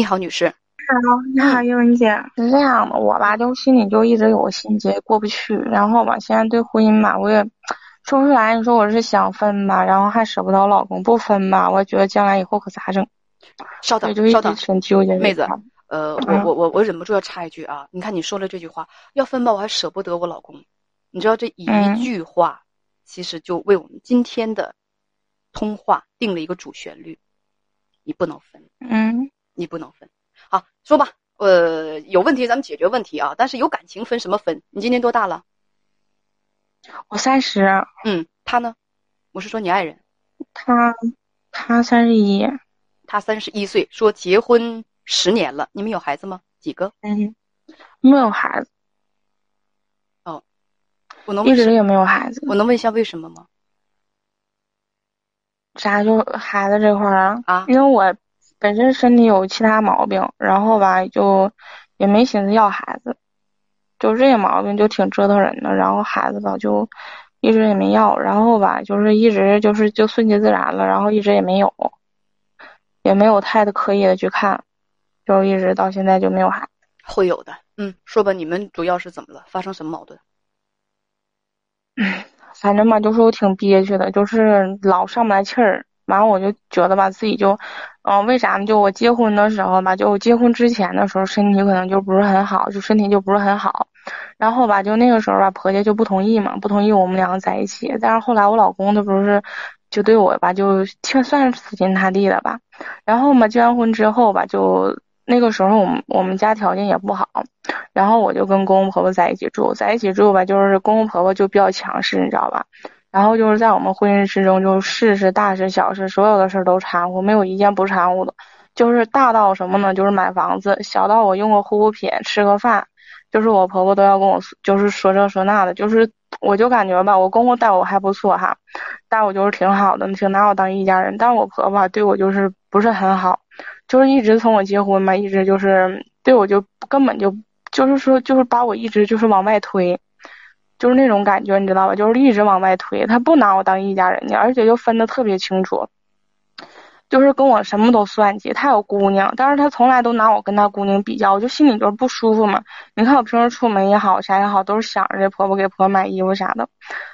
你好，女士。好，你好，英文姐。是这样的，我吧就心里就一直有个心结过不去，然后吧现在对婚姻吧我也说不出来。你说我是想分吧，然后还舍不得我老公；不分吧，我觉得将来以后可咋整？稍等，稍等，挺纠结。妹子，呃，我我我我忍不住要插一句啊！你看你说了这句话，要分吧，我还舍不得我老公。你知道这一句话，其实就为我们今天的通话定了一个主旋律。你不能分，嗯，你不能分。好，说吧，呃，有问题咱们解决问题啊。但是有感情分什么分？你今年多大了？我三十。嗯，他呢？我是说你爱人。他，他三十一。他三十一岁，说结婚十年了。你们有孩子吗？几个？嗯，没有孩子。哦，我能一直也没有孩子。我能问一下为什么吗？啥就孩子这块儿啊？啊，因为我本身身体有其他毛病，然后吧就也没寻思要孩子，就这个毛病就挺折腾人的。然后孩子吧就一直也没要，然后吧就是一直就是就顺其自然了，然后一直也没有，也没有太的刻意的去看，就一直到现在就没有孩子。会有的，嗯，说吧，你们主要是怎么了？发生什么矛盾？嗯。反正吧，就是我挺憋屈的，就是老上不来气儿。完了，我就觉得吧，自己就，嗯，为啥呢？就我结婚的时候吧，就结婚之前的时候，身体可能就不是很好，就身体就不是很好。然后吧，就那个时候吧，婆家就不同意嘛，不同意我们两个在一起。但是后来我老公他不是，就对我吧，就算算是死心塌地的吧。然后嘛，结完婚之后吧，就。那个时候我们我们家条件也不好，然后我就跟公公婆婆在一起住，在一起住吧，就是公公婆婆就比较强势，你知道吧？然后就是在我们婚姻之中，就事事大事小事，所有的事都掺和，没有一件不掺和的。就是大到什么呢？就是买房子，小到我用个护肤品、吃个饭，就是我婆婆都要跟我就是说这说那的。就是我就感觉吧，我公公待我还不错哈，待我就是挺好的，挺拿我当一家人。但我婆婆对我就是不是很好。就是一直从我结婚嘛，一直就是对我就根本就就是说就是把我一直就是往外推，就是那种感觉你知道吧？就是一直往外推，他不拿我当一家人家，而且就分的特别清楚。就是跟我什么都算计，他有姑娘，但是他从来都拿我跟他姑娘比较，我就心里就是不舒服嘛。你看我平时出门也好，啥也好，都是想着这婆婆给婆婆买衣服啥的。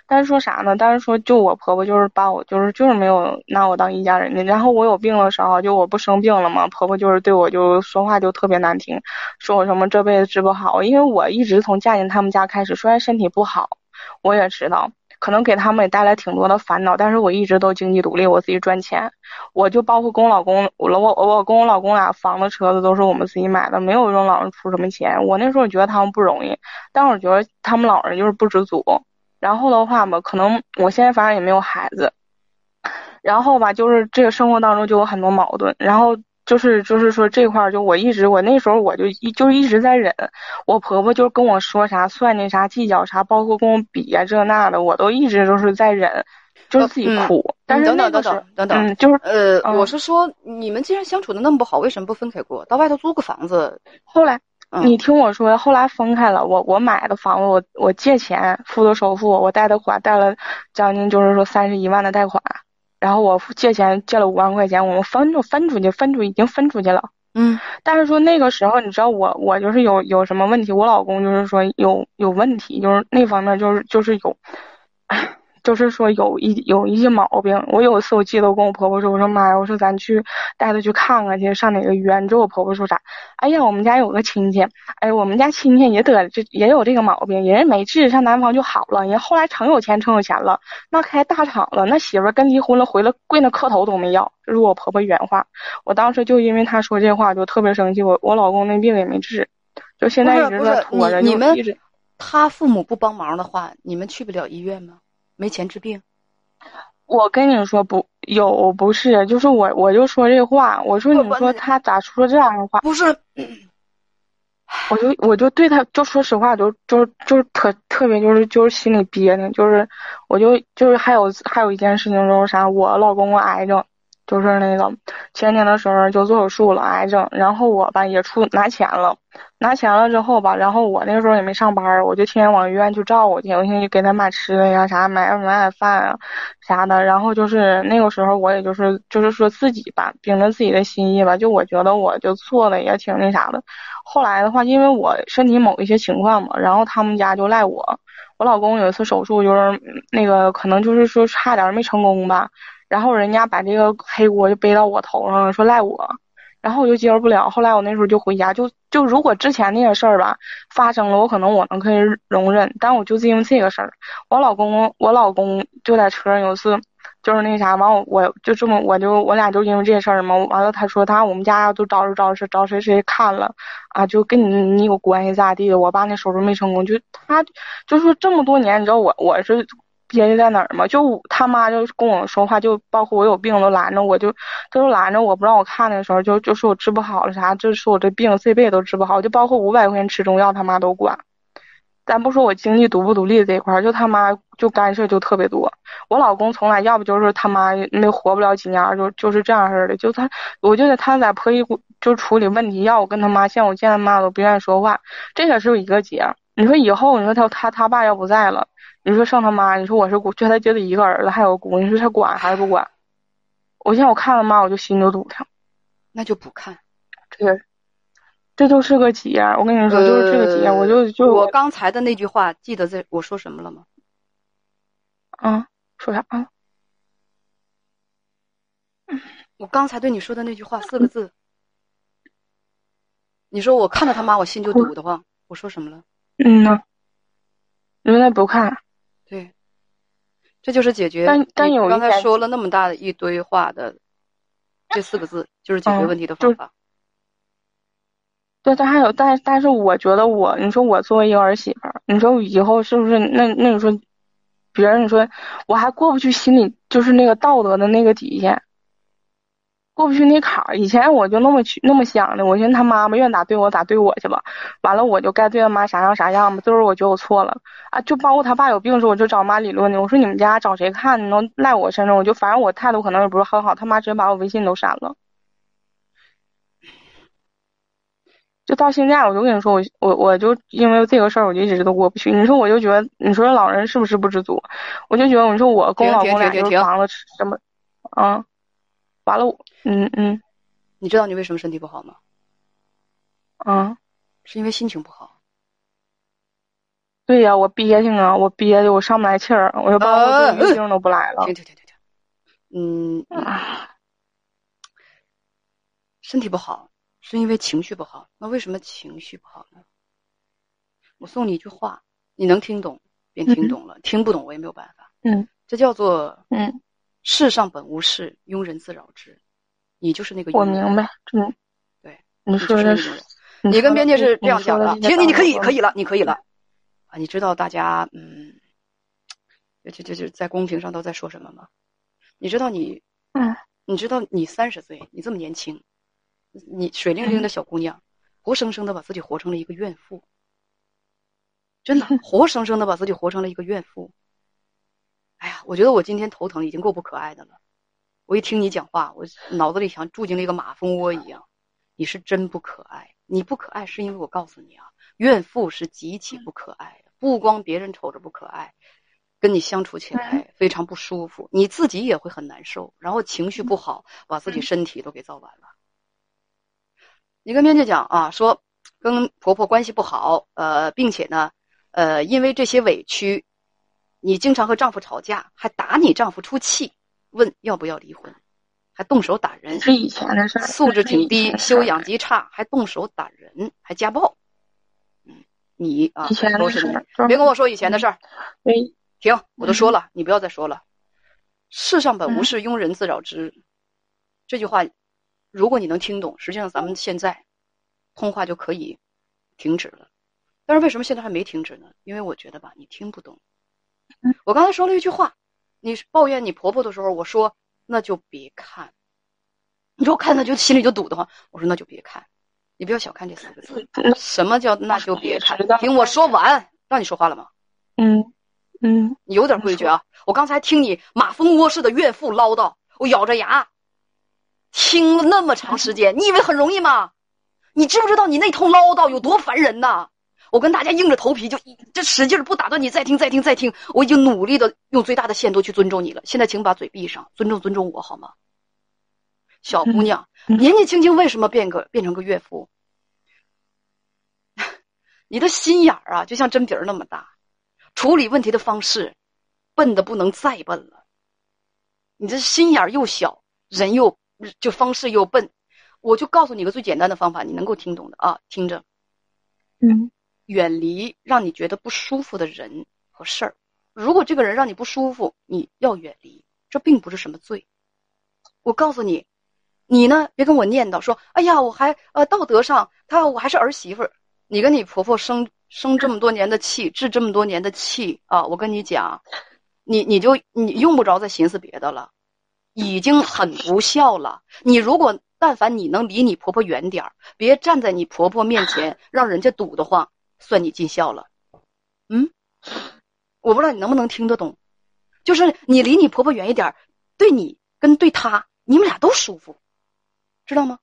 但是说啥呢？但是说就我婆婆就是把我就是就是没有拿我当一家人的。然后我有病的时候，就我不生病了嘛，婆婆就是对我就说话就特别难听，说我什么这辈子治不好。因为我一直从嫁进他们家开始，虽然身体不好，我也知道。可能给他们也带来挺多的烦恼，但是我一直都经济独立，我自己赚钱，我就包括跟我老公，我我我跟我老公俩房子车子都是我们自己买的，没有用老人出什么钱。我那时候觉得他们不容易，但我觉得他们老人就是不知足。然后的话吧，可能我现在反正也没有孩子，然后吧，就是这个生活当中就有很多矛盾，然后。就是就是说这块儿就我一直我那时候我就一就是一直在忍，我婆婆就跟我说啥算计啥计较啥，包括跟我比啊这那的，我都一直都是在忍，就是自己哭。但是等等等等等等，就是呃，我是说你们既然相处的那么不好，为什么不分开过？到外头租个房子？后来你听我说，后来分开了，我我买的房子，我我借钱付的首付，我贷的款贷了将近就是说三十一万的贷款。然后我借钱借了五万块钱，我们分就分出去，分出已经分出去了。嗯，但是说那个时候，你知道我我就是有有什么问题，我老公就是说有有问题，就是那方面就是就是有。就是说有一有一些毛病，我有一次我记得我跟我婆婆说，我说妈呀，我说咱去带她去看看去，上哪个医院？你知道我婆婆说啥？哎呀，我们家有个亲戚，哎，我们家亲戚也得这也有这个毛病，人家没治上南方就好了，人后来成有钱成有钱了，那开大厂了，那媳妇跟离婚了回来跪那磕头都没要，这是我婆婆原话。我当时就因为她说这话就特别生气，我我老公那病也没治，就现在一直在拖着，你们他父母不帮忙的话，你们去不了医院吗？没钱治病，我跟你说不有不是，就是我我就说这话，我说你说他咋说这样的话？不是，我就我就对他就说实话，就就就是特特别就是就是心里憋的，就是我就就是还有还有一件事情就是啥，我老公癌症，就是那个前年的时候就做手术了，癌症。然后我吧也出拿钱了，拿钱了之后吧，然后我那个时候也没上班，我就天天往医院去照顾去，我先去给他买吃的呀，啥买买买饭啊，啥的。然后就是那个时候我也就是就是说自己吧，凭着自己的心意吧，就我觉得我就做的也挺那啥的。后来的话，因为我身体某一些情况嘛，然后他们家就赖我。我老公有一次手术，就是那个可能就是说差点没成功吧，然后人家把这个黑锅就背到我头上了，说赖我，然后我就接受不了。后来我那时候就回家，就就如果之前那些事儿吧发生了，我可能我能可以容忍，但我就是因为这个事儿，我老公我老公就在车上有一次。就是那啥，完我我就这么我就我俩就因为这事儿嘛，完了他说他我们家都找着找着找谁谁看了啊，就跟你你有关系咋地的？我爸那手术没成功，就他就说这么多年，你知道我我是憋屈在哪儿吗？就他妈就跟我说话，就包括我有病都拦着我，就都拦着我不让我看的时候，就就说我治不好了啥，就说我这病这辈子都治不好，就包括五百块钱吃中药他妈都管。咱不说我经济独不独立这一块儿，就他妈就干涉就特别多。我老公从来要不就是他妈那活不了几年，就就是这样式的。就他，我觉得他在婆姨就处理问题，要我跟他妈，像我见他妈都不愿意说话。这个是一个结。你说以后，你说他他他爸要不在了，你说上他妈，你说我是就他就得一个儿子，还有姑，你说他管还是不管？我现在我看他妈，我就心就堵上。那就不看。对。这就是个结，我跟你说，就是这个结，我就就我刚才的那句话，记得在我说什么了吗？啊，说啥啊？我刚才对你说的那句话四个字，你说我看到他妈我心就堵得慌，我说什么了？嗯呢，原来不看。对，这就是解决。但但有刚才说了那么大的一堆话的这四个字，就是解决问题的方法。对，但还有，但但是我觉得我，你说我作为一个儿媳妇儿，你说以后是不是那那你说，别人你说我还过不去心里就是那个道德的那个底线，过不去那坎儿。以前我就那么去那么想的，我寻思他妈妈愿咋对我咋对我去吧，完了我就该对他妈啥样啥样吧。最后我觉得我错了啊，就包括他爸有病的时候，我就找妈理论呢。我说你们家找谁看？你能赖我身上？我就反正我态度可能也不是很好，他妈直接把我微信都删了。就到现在，我就跟你说，我我我就因为这个事儿，我就一直都过不去。你说，我就觉得，你说老人是不是不知足？我就觉得，你说我跟老公俩就房子什么，啊，完了，嗯嗯，你知道你为什么身体不好吗？啊，是因为心情不好。对呀，我憋性啊，我憋的我上不来气儿，我就包括月经都不来了。停停停停停，嗯，身体不好。是因为情绪不好，那为什么情绪不好呢？我送你一句话，你能听懂便听懂了，听不懂我也没有办法。嗯，这叫做嗯，世上本无事，庸人自扰之。你就是那个我明白，嗯，对，你说的是，你跟边界是这样讲的。行，你你可以可以了，你可以了。啊，你知道大家嗯，就就就在公屏上都在说什么吗？你知道你嗯，你知道你三十岁，你这么年轻。你水灵灵的小姑娘，活生生的把自己活成了一个怨妇，真的 活生生的把自己活成了一个怨妇。哎呀，我觉得我今天头疼已经够不可爱的了。我一听你讲话，我脑子里像住进了一个马蜂窝一样。你是真不可爱，你不可爱是因为我告诉你啊，怨妇是极其不可爱的，不光别人瞅着不可爱，跟你相处起来非常不舒服，你自己也会很难受，然后情绪不好，把自己身体都给造完了。你跟编辑讲啊，说跟婆婆关系不好，呃，并且呢，呃，因为这些委屈，你经常和丈夫吵架，还打你丈夫出气，问要不要离婚，还动手打人，是以前的事儿，素质挺低，修养极差，还动手打人，还家暴，嗯，你啊，都是你，别跟我说以前的事儿，停，我都说了，你不要再说了，世上本无事，庸人自扰之，这句话。如果你能听懂，实际上咱们现在通话就可以停止了。但是为什么现在还没停止呢？因为我觉得吧，你听不懂。我刚才说了一句话，你抱怨你婆婆的时候，我说那就别看。你说看，那就心里就堵得慌。我说那就别看，你不要小看这四个字。什么叫那就别看？听我说完，让你说话了吗？嗯嗯，你有点规矩啊！我刚才听你马蜂窝似的怨妇唠叨，我咬着牙。听了那么长时间，你以为很容易吗？你知不知道你那通唠叨有多烦人呐？我跟大家硬着头皮就就使劲不打断你，再听再听再听。我已经努力的用最大的限度去尊重你了。现在请把嘴闭上，尊重尊重我好吗？小姑娘，年纪轻轻为什么变个变成个岳父？你的心眼儿啊，就像针鼻儿那么大，处理问题的方式笨的不能再笨了。你这心眼儿又小，人又就方式又笨。我就告诉你个最简单的方法，你能够听懂的啊，听着，嗯，远离让你觉得不舒服的人和事儿。如果这个人让你不舒服，你要远离，这并不是什么罪。我告诉你，你呢，别跟我念叨说，哎呀，我还呃道德上他我还是儿媳妇儿。你跟你婆婆生生这么多年的气，治这么多年的气啊，我跟你讲，你你就你用不着再寻思别的了，已经很不孝了。你如果。但凡你能离你婆婆远点儿，别站在你婆婆面前，让人家堵得慌，算你尽孝了。嗯，我不知道你能不能听得懂，就是你离你婆婆远一点，对你跟对她，你们俩都舒服，知道吗？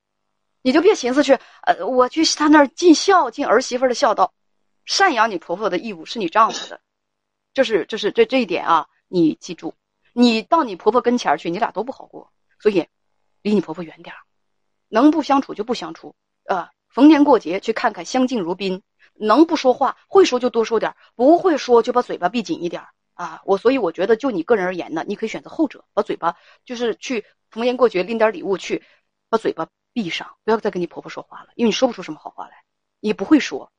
你就别寻思去，呃，我去她那儿尽孝，尽儿媳妇的孝道，赡养你婆婆的义务是你丈夫的，这是这是这这一点啊，你记住，你到你婆婆跟前去，你俩都不好过，所以离你婆婆远点儿。能不相处就不相处，呃，逢年过节去看看，相敬如宾。能不说话，会说就多说点不会说就把嘴巴闭紧一点啊。我所以我觉得，就你个人而言呢，你可以选择后者，把嘴巴就是去逢年过节拎点礼物去，把嘴巴闭上，不要再跟你婆婆说话了，因为你说不出什么好话来，也不会说。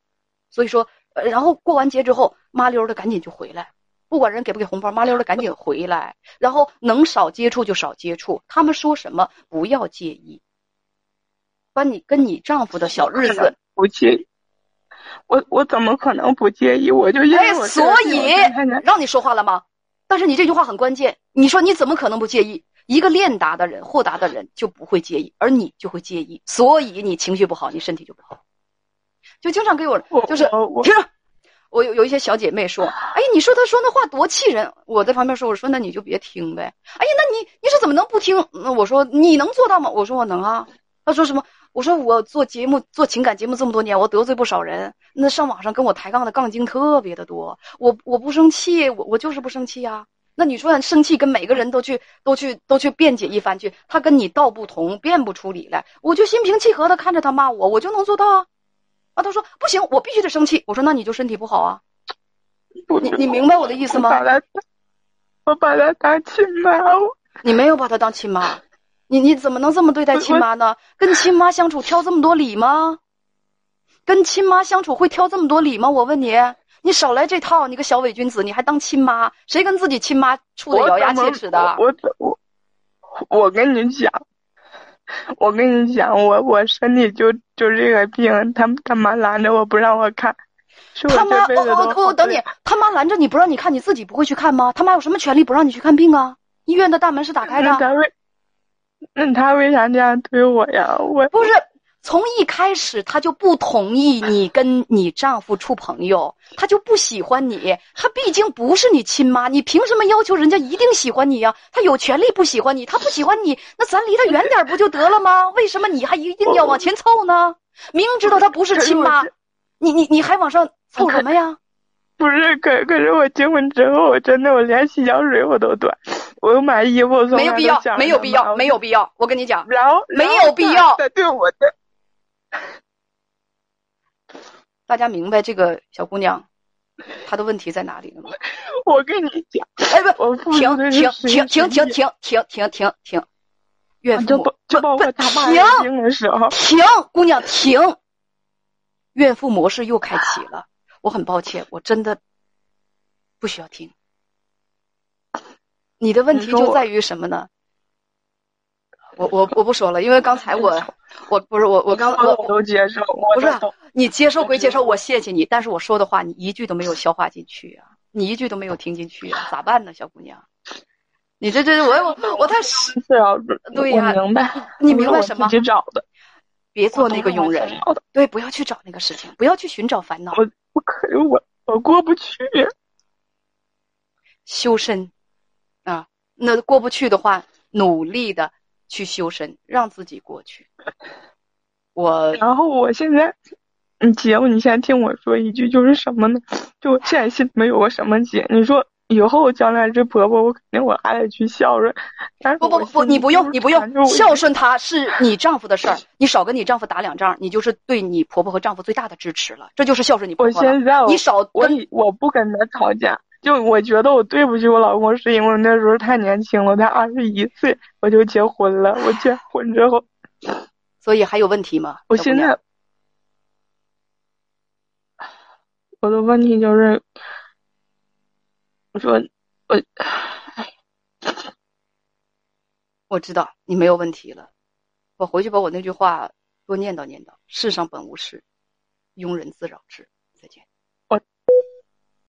所以说，呃，然后过完节之后，麻溜的赶紧就回来，不管人给不给红包，麻溜的赶紧回来，然后能少接触就少接触，他们说什么不要介意。把你跟你丈夫的小日子不介意，我我怎么可能不介意？我就因为我所以让你说话了吗？但是你这句话很关键。你说你怎么可能不介意？一个练达的人、豁达的人就不会介意，而你就会介意。所以你情绪不好，你身体就不好。就经常给我就是听着，我有有一些小姐妹说：“哎，你说他说那话多气人。”我在旁边说：“我说那你就别听呗。”哎呀，那你你说怎么能不听？那我说你能做到吗？我说我能啊。他说什么？我说我做节目做情感节目这么多年，我得罪不少人。那上网上跟我抬杠的杠精特别的多。我我不生气，我我就是不生气呀。那你说生气跟每个人都去都去都去辩解一番去，他跟你道不同，辩不出理来，我就心平气和的看着他骂我，我就能做到啊。啊，他说不行，我必须得生气。我说那你就身体不好啊。你你明白我的意思吗？我把他当亲妈。你没有把他当亲妈。你你怎么能这么对待亲妈呢？跟亲妈相处挑这么多理吗？跟亲妈相处会挑这么多理吗？我问你，你少来这套！你个小伪君子，你还当亲妈？谁跟自己亲妈处的咬牙切齿的？我我我跟你讲，我跟你讲，我我身体就就这个病，他他妈拦着我不让我看。他妈，我我我等你，他妈拦着你不让你看，你自己不会去看吗？他妈有什么权利不让你去看病啊？医院的大门是打开的。那他为啥这样对我呀？我不是从一开始他就不同意你跟你丈夫处朋友，他就不喜欢你。他毕竟不是你亲妈，你凭什么要求人家一定喜欢你呀？他有权利不喜欢你，他不喜欢你，那咱离他远点不就得了吗？为什么你还一定要往前凑呢？明知道他不是亲妈，你你你还往上凑什么呀？不是，可可是我结婚之后，我真的我连洗脚水我都端。我又买衣服，没有必要，没有必要，没有必要。我跟你讲，然后没有必要。对我的，大家明白这个小姑娘她的问题在哪里了吗？我跟你讲，哎不，停停停停停停停停停停，岳父母就包括他妈病的时候，停，姑娘停，怨妇模式又开启了。我很抱歉，我真的不需要听。你的问题就在于什么呢？我我我不说了，因为刚才我 我不是我我刚我都接受，不是你接受归接受，我谢谢你，但是我说的话你一句都没有消化进去啊，你一句都没有听进去啊，咋办呢，小姑娘？你这这我我我太是啊，对呀，明白，你明白什么？自己找的，别做那个佣人，对，不要去找那个事情，不要去寻找烦恼。我我可是我我过不去，修身。那过不去的话，努力的去修身，让自己过去。我然后我现在，你姐夫，你先听我说一句，就是什么呢？就我现在心里面有个什么结？你说以后将来这婆婆，我肯定我还得去孝顺。不不不，你不用，你不用孝顺她，是你丈夫的事儿。你少跟你丈夫打两仗，你就是对你婆婆和丈夫最大的支持了。这就是孝顺你婆婆。我现在你少我我不跟他吵架，就我觉得我对不起我老公，是因为那时候太年轻了，才二十一岁我就结婚了。我结婚之后。所以还有问题吗？我现在我的问题就是，我说我我知道你没有问题了，我回去把我那句话多念叨念叨：世上本无事，庸人自扰之。